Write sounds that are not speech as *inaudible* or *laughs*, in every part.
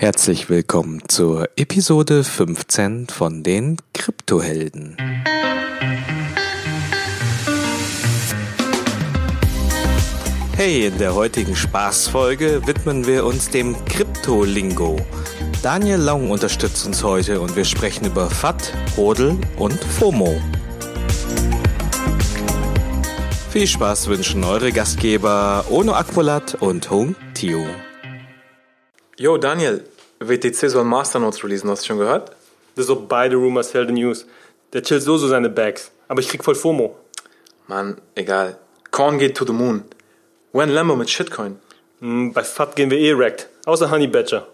Herzlich willkommen zur Episode 15 von den Kryptohelden. Hey, in der heutigen Spaßfolge widmen wir uns dem Kryptolingo. Daniel Long unterstützt uns heute und wir sprechen über FAT, Hodel und FOMO. Viel Spaß wünschen eure Gastgeber Ono Akvolat und Hung Tio. Yo, Daniel, WTC soll Masternodes releasen, hast du schon gehört? Das ist so beide Rumors tell the news. Der chillt so so seine Bags. Aber ich krieg voll FOMO. Mann, egal. Korn geht to the moon. When Lambo mit Shitcoin. Hm, bei FAT gehen wir eh wrecked. Außer Honey Badger.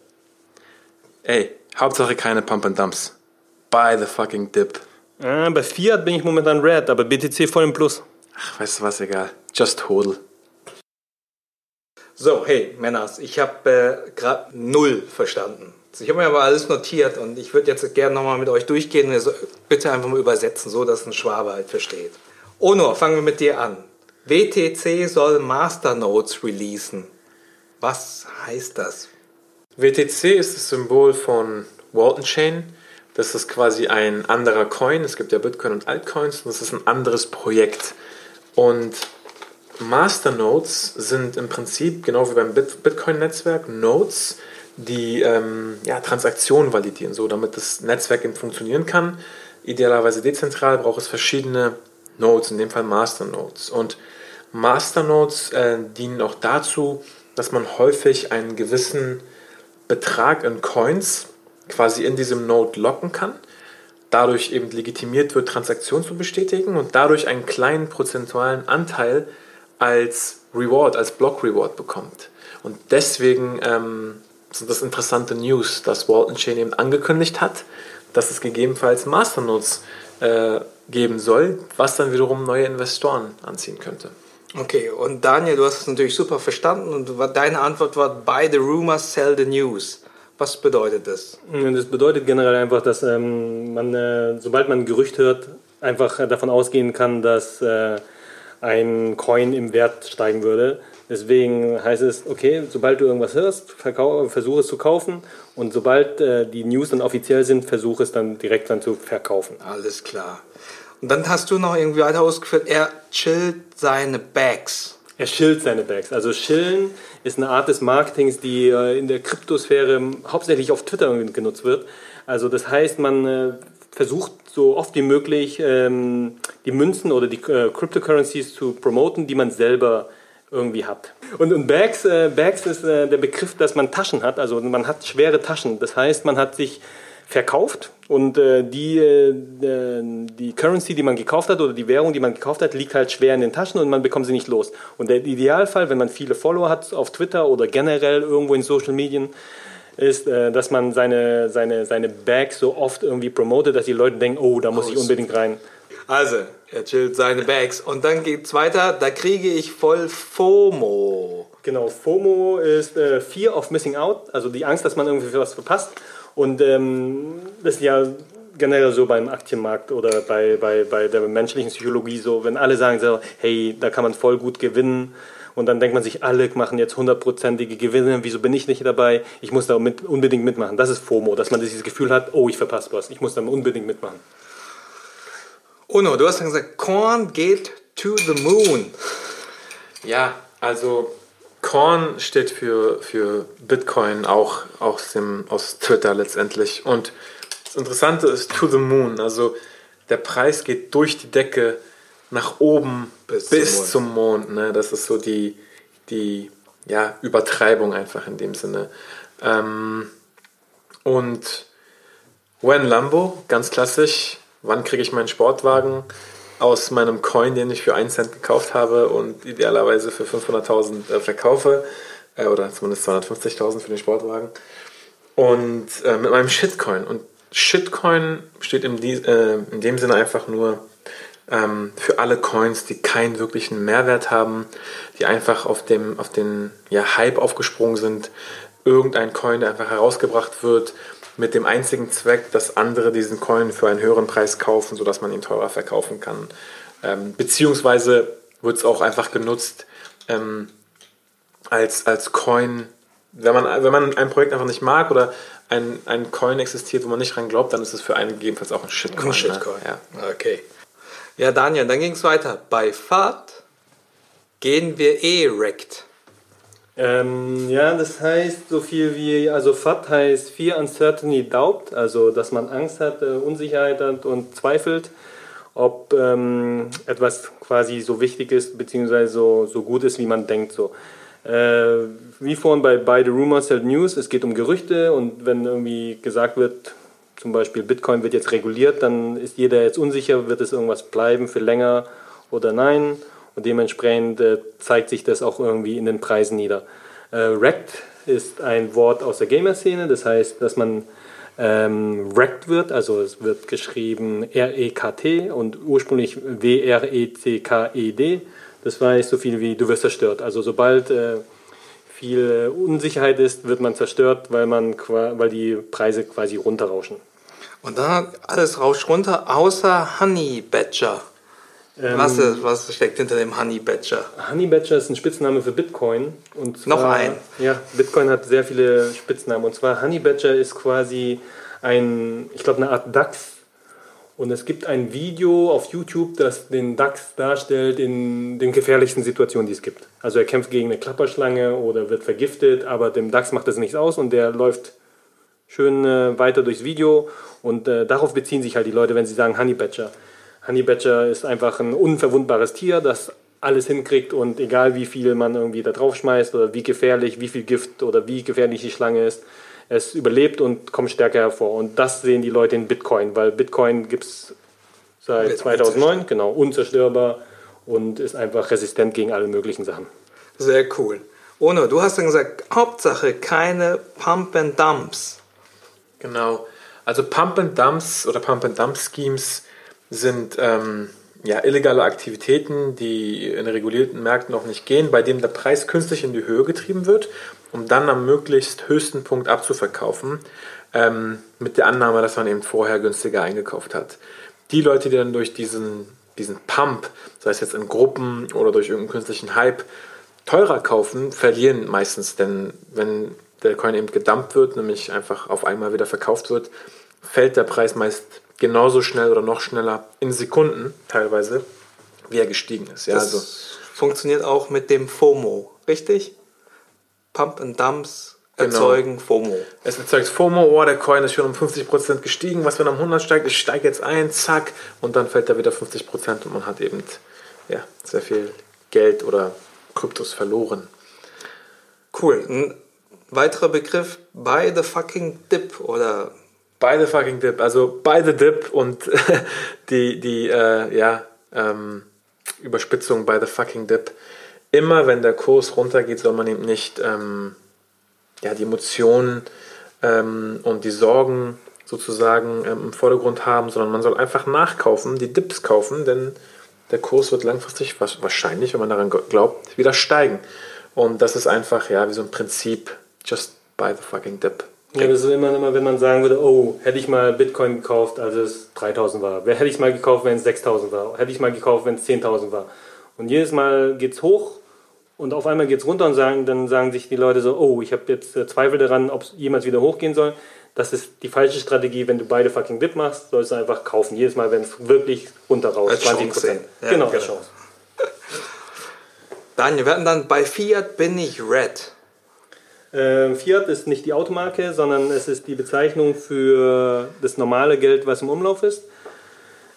Ey, Hauptsache keine Pump and Dumps. Buy the fucking dip. Äh, bei Fiat bin ich momentan red, aber BTC voll im Plus. Ach, weißt du was, egal. Just hodl. So, hey, Männers, ich habe äh, gerade null verstanden. Ich habe mir aber alles notiert und ich würde jetzt gerne nochmal mit euch durchgehen. Also bitte einfach mal übersetzen, so dass ein Schwabe halt versteht. Ono, fangen wir mit dir an. WTC soll Masternodes releasen. Was heißt das? WTC ist das Symbol von Walton Chain. Das ist quasi ein anderer Coin. Es gibt ja Bitcoin und Altcoins und das ist ein anderes Projekt. Und Masternodes sind im Prinzip, genau wie beim Bitcoin-Netzwerk, Nodes, die ähm, ja, Transaktionen validieren, so damit das Netzwerk eben funktionieren kann. Idealerweise dezentral braucht es verschiedene Nodes, in dem Fall Masternodes. Und Masternodes äh, dienen auch dazu, dass man häufig einen gewissen Betrag in Coins quasi in diesem Node locken kann, dadurch eben legitimiert wird, Transaktionen zu bestätigen und dadurch einen kleinen prozentualen Anteil als Reward, als Block Reward bekommt. Und deswegen ähm, sind das interessante News, dass Walton Chain eben angekündigt hat, dass es gegebenenfalls Masternodes äh, geben soll, was dann wiederum neue Investoren anziehen könnte. Okay, und Daniel, du hast es natürlich super verstanden und deine Antwort war, buy the rumors, sell the news. Was bedeutet das? Das bedeutet generell einfach, dass ähm, man, äh, sobald man ein Gerücht hört, einfach davon ausgehen kann, dass äh, ein Coin im Wert steigen würde. Deswegen heißt es, okay, sobald du irgendwas hörst, versuche es zu kaufen und sobald äh, die News dann offiziell sind, versuche es dann direkt dann zu verkaufen. Alles klar. Und dann hast du noch irgendwie weiter ausgeführt, er chillt seine Bags. Er chillt seine Bags. Also chillen ist eine Art des Marketings, die äh, in der Kryptosphäre hauptsächlich auf Twitter genutzt wird. Also das heißt, man äh, versucht so oft wie möglich ähm, die Münzen oder die äh, Cryptocurrencies zu promoten, die man selber irgendwie hat. Und, und Bags, äh, Bags ist äh, der Begriff, dass man Taschen hat. Also man hat schwere Taschen. Das heißt, man hat sich verkauft und äh, die, äh, die Currency, die man gekauft hat oder die Währung, die man gekauft hat, liegt halt schwer in den Taschen und man bekommt sie nicht los. Und der Idealfall, wenn man viele Follower hat auf Twitter oder generell irgendwo in Social Medien, ist, äh, dass man seine, seine, seine Bags so oft irgendwie promotet, dass die Leute denken, oh, da muss oh, ich unbedingt rein. Also, er chillt seine Bags. Und dann geht's weiter, da kriege ich voll FOMO. Genau, FOMO ist äh, Fear of Missing Out, also die Angst, dass man irgendwie was verpasst. Und ähm, das ist ja generell so beim Aktienmarkt oder bei, bei, bei der menschlichen Psychologie so, wenn alle sagen so, hey, da kann man voll gut gewinnen und dann denkt man sich, alle machen jetzt hundertprozentige Gewinne, wieso bin ich nicht dabei? Ich muss da mit, unbedingt mitmachen. Das ist FOMO, dass man dieses Gefühl hat, oh, ich verpasse was, ich muss da unbedingt mitmachen. Uno, du hast dann gesagt, Korn geht to the moon. Ja, also Korn steht für, für Bitcoin, auch aus, dem, aus Twitter letztendlich. Und das Interessante ist to the moon, also der Preis geht durch die Decke nach oben bis, bis zum Mond. Zum Mond ne? Das ist so die, die ja, Übertreibung einfach in dem Sinne. Ähm, und When Lambo, ganz klassisch, wann kriege ich meinen Sportwagen? Aus meinem Coin, den ich für 1 Cent gekauft habe und idealerweise für 500.000 äh, verkaufe, äh, oder zumindest 250.000 für den Sportwagen. Und äh, mit meinem Shitcoin. Und Shitcoin steht in, die, äh, in dem Sinne einfach nur ähm, für alle Coins, die keinen wirklichen Mehrwert haben, die einfach auf, dem, auf den ja, Hype aufgesprungen sind. Irgendein Coin, der einfach herausgebracht wird, mit dem einzigen Zweck, dass andere diesen Coin für einen höheren Preis kaufen, sodass man ihn teurer verkaufen kann. Ähm, beziehungsweise wird es auch einfach genutzt ähm, als, als Coin, wenn man, wenn man ein Projekt einfach nicht mag oder ein, ein Coin existiert, wo man nicht dran glaubt, dann ist es für einen gegebenenfalls auch ein Shitcoin. Ein Shitcoin. Ne? Ja. Okay. Ja, Daniel, dann ging es weiter. Bei FAT gehen wir eh wrecked. Ähm, ja, das heißt so viel wie, also FAT heißt Fear, Uncertainty, Doubt, also dass man Angst hat, äh, Unsicherheit hat und zweifelt, ob ähm, etwas quasi so wichtig ist, beziehungsweise so, so gut ist, wie man denkt. So. Äh, wie vorhin bei By the Rumors Held News, es geht um Gerüchte und wenn irgendwie gesagt wird, zum Beispiel Bitcoin wird jetzt reguliert, dann ist jeder jetzt unsicher, wird es irgendwas bleiben für länger oder nein. Und dementsprechend äh, zeigt sich das auch irgendwie in den Preisen nieder. Äh, Rect ist ein Wort aus der Gamer-Szene, das heißt, dass man ähm, wrecked wird, also es wird geschrieben R-E-K-T und ursprünglich W-R-E-C-K-E-D. Das heißt so viel wie du wirst zerstört. Also sobald äh, viel Unsicherheit ist, wird man zerstört, weil, man, weil die Preise quasi runterrauschen. Und dann alles rauscht runter, außer Honey Badger. Ähm, was, ist, was steckt hinter dem Honey Badger? Honey Badger ist ein Spitzname für Bitcoin. Und zwar, Noch ein? Ja, Bitcoin hat sehr viele Spitznamen. Und zwar Honey Badger ist quasi ein, ich glaube, eine Art DAX. Und es gibt ein Video auf YouTube, das den DAX darstellt in den gefährlichsten Situationen, die es gibt. Also er kämpft gegen eine Klapperschlange oder wird vergiftet, aber dem DAX macht das nichts aus und der läuft schön äh, weiter durchs Video. Und äh, darauf beziehen sich halt die Leute, wenn sie sagen Honey Badger. Honey Badger ist einfach ein unverwundbares Tier, das alles hinkriegt und egal wie viel man irgendwie da drauf schmeißt oder wie gefährlich, wie viel Gift oder wie gefährlich die Schlange ist, es überlebt und kommt stärker hervor. Und das sehen die Leute in Bitcoin, weil Bitcoin gibt es seit 2009, genau, unzerstörbar und ist einfach resistent gegen alle möglichen Sachen. Sehr cool. Ono, du hast dann gesagt, Hauptsache keine Pump and Dumps. Genau. Also Pump and Dumps oder Pump and Dump Schemes sind ähm, ja, illegale Aktivitäten, die in regulierten Märkten noch nicht gehen, bei denen der Preis künstlich in die Höhe getrieben wird, um dann am möglichst höchsten Punkt abzuverkaufen, ähm, mit der Annahme, dass man eben vorher günstiger eingekauft hat. Die Leute, die dann durch diesen, diesen Pump, sei es jetzt in Gruppen oder durch irgendeinen künstlichen Hype, teurer kaufen, verlieren meistens, denn wenn der Coin eben gedumpt wird, nämlich einfach auf einmal wieder verkauft wird, fällt der Preis meist genauso schnell oder noch schneller in Sekunden teilweise, wie er gestiegen ist. Ja, das also funktioniert auch mit dem FOMO, richtig? Pump and Dumps erzeugen genau. FOMO. Es erzeugt FOMO, oh, der Coin ist schon um 50% gestiegen, was wenn er um 100 steigt, ich steige jetzt ein, zack, und dann fällt er wieder 50% und man hat eben ja, sehr viel Geld oder Kryptos verloren. Cool. Ein weiterer Begriff, buy the fucking dip oder By the fucking dip, also by the dip und *laughs* die, die äh, ja, ähm, Überspitzung by the fucking dip. Immer wenn der Kurs runtergeht, soll man eben nicht ähm, ja, die Emotionen ähm, und die Sorgen sozusagen ähm, im Vordergrund haben, sondern man soll einfach nachkaufen, die Dips kaufen, denn der Kurs wird langfristig wahrscheinlich, wenn man daran glaubt, wieder steigen. Und das ist einfach ja wie so ein Prinzip, just by the fucking dip. Ja, das ist immer, immer, wenn man sagen würde, oh, hätte ich mal Bitcoin gekauft, als es 3000 war. Hätte ich mal gekauft, wenn es 6000 war. Hätte ich mal gekauft, wenn es 10.000 war. Und jedes Mal geht es hoch und auf einmal geht es runter und sagen, dann sagen sich die Leute so, oh, ich habe jetzt äh, Zweifel daran, ob es jemals wieder hochgehen soll. Das ist die falsche Strategie, wenn du beide fucking Dip machst, sollst du einfach kaufen. Jedes Mal, wenn es wirklich runter raus, 20 Prozent. Ja, genau, als Chance. *laughs* Daniel, wir hatten dann bei Fiat bin ich red. Äh, Fiat ist nicht die Automarke, sondern es ist die Bezeichnung für das normale Geld, was im Umlauf ist.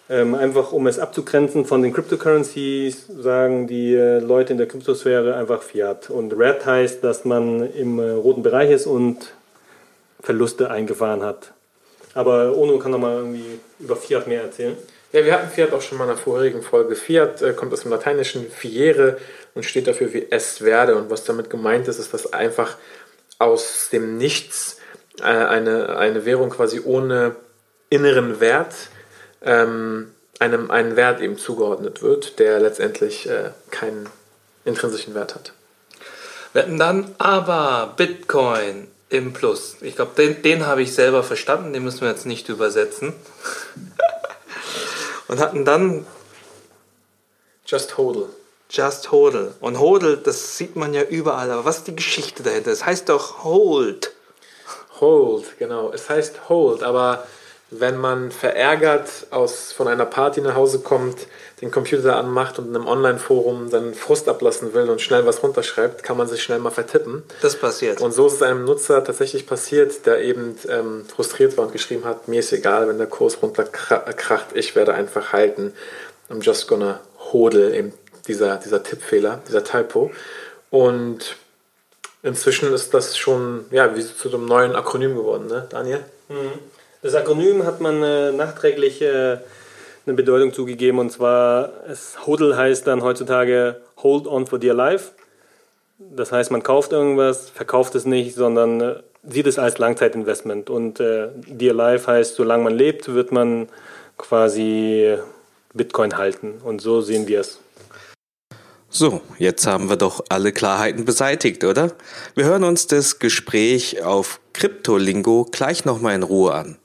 Ähm, einfach um es abzugrenzen von den Cryptocurrencies, sagen die äh, Leute in der Kryptosphäre einfach Fiat. Und Red heißt, dass man im äh, roten Bereich ist und Verluste eingefahren hat. Aber Ono kann noch mal irgendwie über Fiat mehr erzählen. Ja, wir hatten Fiat auch schon mal in einer vorherigen Folge. Fiat äh, kommt aus dem lateinischen Fiere und steht dafür wie es werde. Und was damit gemeint ist, ist, dass einfach aus dem Nichts äh, eine, eine Währung quasi ohne inneren Wert ähm, einem einen Wert eben zugeordnet wird, der letztendlich äh, keinen intrinsischen Wert hat. Wir hatten dann aber Bitcoin im Plus. Ich glaube, den, den habe ich selber verstanden, den müssen wir jetzt nicht übersetzen. *laughs* Und hatten dann Just Hodl. Just Hodl. Und Hodl, das sieht man ja überall. Aber was ist die Geschichte dahinter? Das heißt doch Hold. Hold, genau. Es heißt Hold, aber wenn man verärgert aus, von einer Party nach Hause kommt, den Computer anmacht und in einem Online-Forum dann Frust ablassen will und schnell was runterschreibt, kann man sich schnell mal vertippen. Das passiert. Und so ist es einem Nutzer tatsächlich passiert, der eben ähm, frustriert war und geschrieben hat, mir ist egal, wenn der Kurs runterkracht, ich werde einfach halten. I'm just gonna hodl, eben dieser, dieser Tippfehler, dieser Typo. Und inzwischen ist das schon ja, wie zu einem neuen Akronym geworden, ne, Daniel? Mhm. Das Akronym hat man äh, nachträglich äh, eine Bedeutung zugegeben und zwar, es, HODL heißt dann heutzutage Hold on for dear life. Das heißt, man kauft irgendwas, verkauft es nicht, sondern äh, sieht es als Langzeitinvestment. Und äh, dear life heißt, solange man lebt, wird man quasi Bitcoin halten. Und so sehen wir es. So, jetzt haben wir doch alle Klarheiten beseitigt, oder? Wir hören uns das Gespräch auf Kryptolingo gleich nochmal in Ruhe an.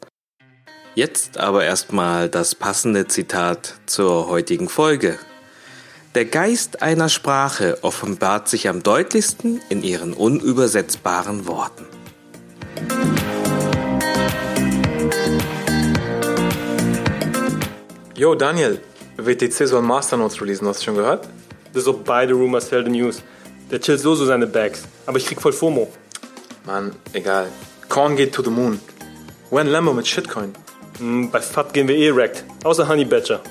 Jetzt aber erstmal das passende Zitat zur heutigen Folge. Der Geist einer Sprache offenbart sich am deutlichsten in ihren unübersetzbaren Worten. Yo, Daniel, WTC soll Masternotes releasen, hast du schon gehört? Das ist auch beide Rumors tell the news. Der chillt so so seine Bags. Aber ich krieg voll FOMO. Mann, egal. Korn geht to the moon. When Lambo mit Shitcoin. Hm, bei FAT gehen wir eh wrecked. Außer Honey Badger.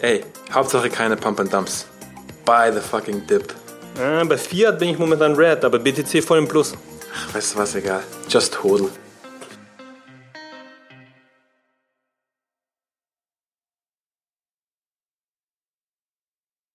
Ey, Hauptsache keine Pump and Dumps. Buy the fucking dip. Äh, bei Fiat bin ich momentan red, aber BTC voll im Plus. Ach, weißt du was, egal. Just hodl.